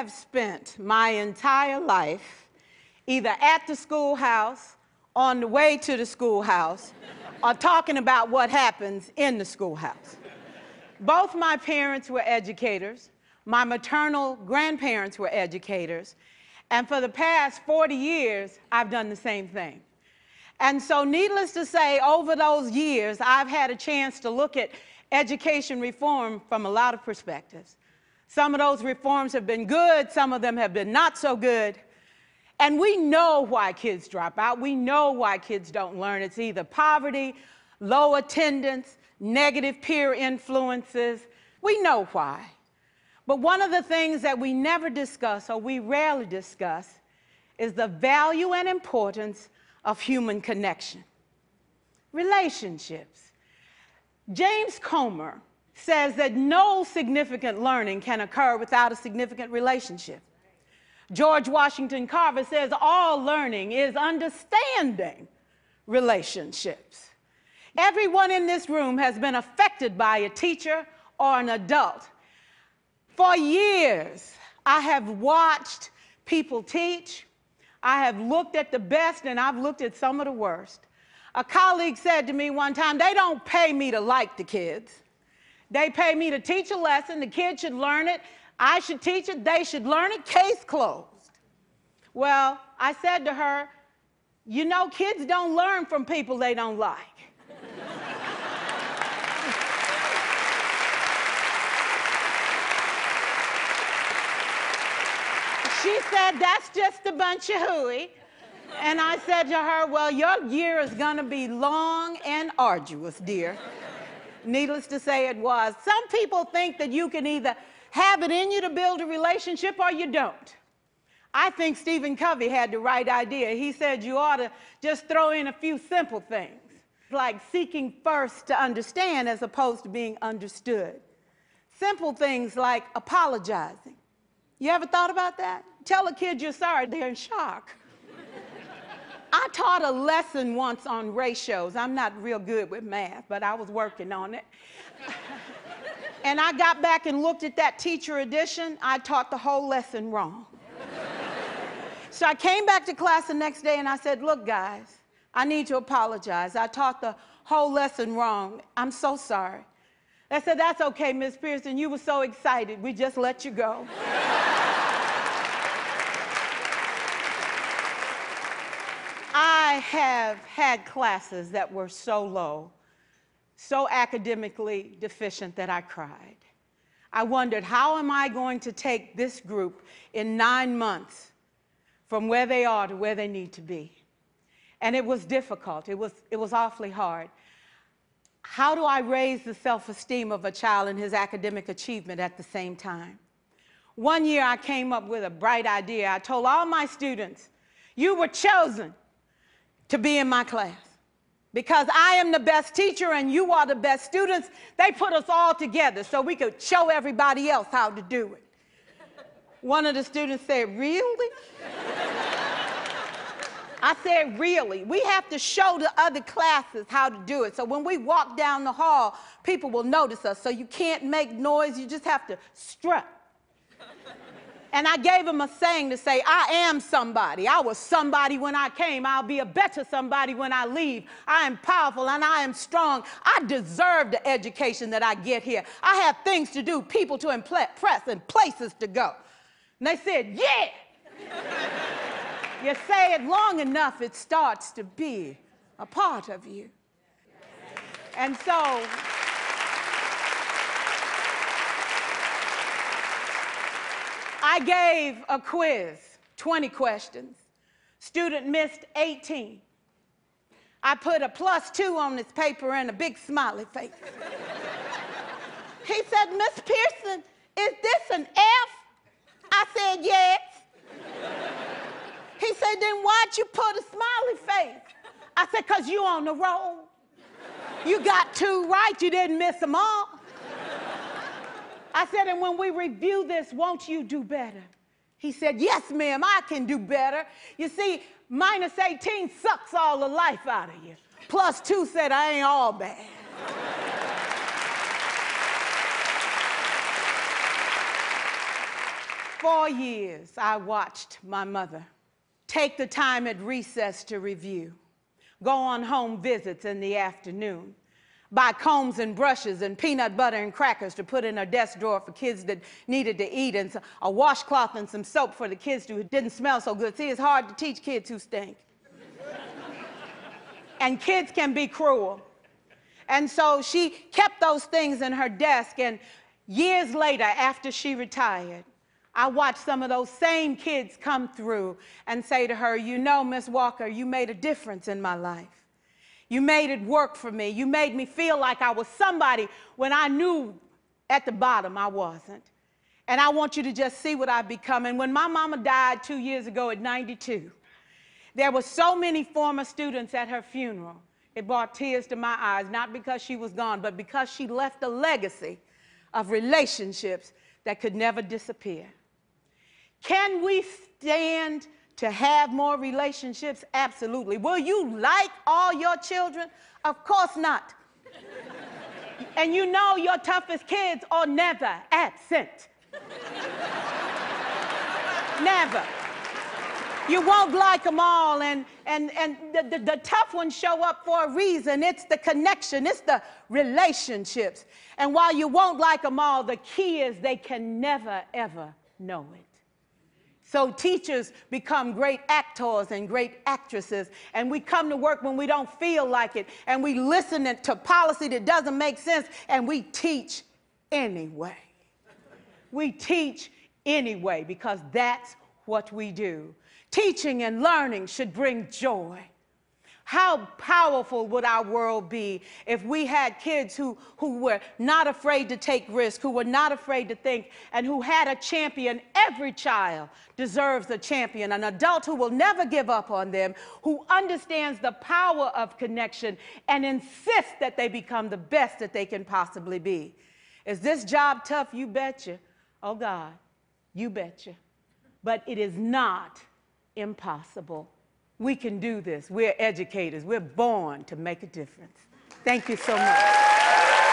have spent my entire life either at the schoolhouse, on the way to the schoolhouse, or talking about what happens in the schoolhouse. Both my parents were educators. My maternal grandparents were educators. And for the past 40 years, I've done the same thing. And so, needless to say, over those years, I've had a chance to look at education reform from a lot of perspectives. Some of those reforms have been good, some of them have been not so good. And we know why kids drop out. We know why kids don't learn. It's either poverty, low attendance, negative peer influences. We know why. But one of the things that we never discuss or we rarely discuss is the value and importance of human connection, relationships. James Comer says that no significant learning can occur without a significant relationship. George Washington Carver says all learning is understanding relationships. Everyone in this room has been affected by a teacher or an adult. For years, I have watched people teach. I have looked at the best and I've looked at some of the worst. A colleague said to me one time, they don't pay me to like the kids. They pay me to teach a lesson. The kids should learn it. I should teach it, they should learn it, case closed. Well, I said to her, you know, kids don't learn from people they don't like. she said, that's just a bunch of hooey. And I said to her, well, your year is going to be long and arduous, dear. Needless to say, it was. Some people think that you can either have it in you to build a relationship or you don't. I think Stephen Covey had the right idea. He said you ought to just throw in a few simple things, like seeking first to understand as opposed to being understood. Simple things like apologizing. You ever thought about that? Tell a kid you're sorry, they're in shock. I taught a lesson once on ratios. I'm not real good with math, but I was working on it and I got back and looked at that teacher edition, I taught the whole lesson wrong. so I came back to class the next day and I said, Look, guys, I need to apologize. I taught the whole lesson wrong. I'm so sorry. They said, That's okay, Miss Pierson. You were so excited. We just let you go. I have had classes that were so low so academically deficient that I cried. I wondered, how am I going to take this group in nine months from where they are to where they need to be? And it was difficult, it was, it was awfully hard. How do I raise the self esteem of a child and his academic achievement at the same time? One year I came up with a bright idea. I told all my students, You were chosen to be in my class because I am the best teacher and you are the best students, they put us all together so we could show everybody else how to do it. One of the students said, Really? I said, Really? We have to show the other classes how to do it. So when we walk down the hall, people will notice us. So you can't make noise, you just have to strut. And I gave him a saying to say, I am somebody. I was somebody when I came. I'll be a better somebody when I leave. I am powerful and I am strong. I deserve the education that I get here. I have things to do, people to impress, and places to go. And they said, Yeah. you say it long enough, it starts to be a part of you. And so, I gave a quiz, 20 questions. Student missed 18. I put a plus two on his paper and a big smiley face. he said, Miss Pierson, is this an F? I said, yes. he said, then why'd you put a smiley face? I said, because you on the roll. You got two right, you didn't miss them all. I said, and when we review this, won't you do better? He said, yes, ma'am, I can do better. You see, minus 18 sucks all the life out of you. Plus two said, I ain't all bad. four years, I watched my mother take the time at recess to review, go on home visits in the afternoon, buy combs and brushes and peanut butter and crackers to put in her desk drawer for kids that needed to eat, and a washcloth and some soap for the kids who didn't smell so good. See, it's hard to teach kids who stink. and kids can be cruel. And so she kept those things in her desk, and years later, after she retired, I watched some of those same kids come through and say to her, You know, Miss Walker, you made a difference in my life. You made it work for me. You made me feel like I was somebody when I knew at the bottom I wasn't. And I want you to just see what I've become. And when my mama died two years ago at 92, there were so many former students at her funeral. It brought tears to my eyes, not because she was gone, but because she left a legacy of relationships that could never disappear. Can we stand to have more relationships? Absolutely. Will you like all your children? Of course not. and you know your toughest kids are never absent. never. You won't like them all, and, and, and the, the, the, tough ones show up for a reason. It's the connection, it's the relationships. And while you won't like them all, the key is they can never, ever know it. So teachers become great actors and great actresses, and we come to work when we don't feel like it, and we listen to policy that doesn't make sense, and we teach anyway. We teach anyway because that's what we do. Teaching and learning should bring joy. How powerful would our world be if we had kids who, who were not afraid to take risks, who were not afraid to think, and who had a champion? Every child deserves a champion, an adult who will never give up on them, who understands the power of connection and insists that they become the best that they can possibly be. Is this job tough? You betcha. Oh, God, you betcha. But it is not impossible. We can do this. We're educators. We're born to make a difference. Thank you so much.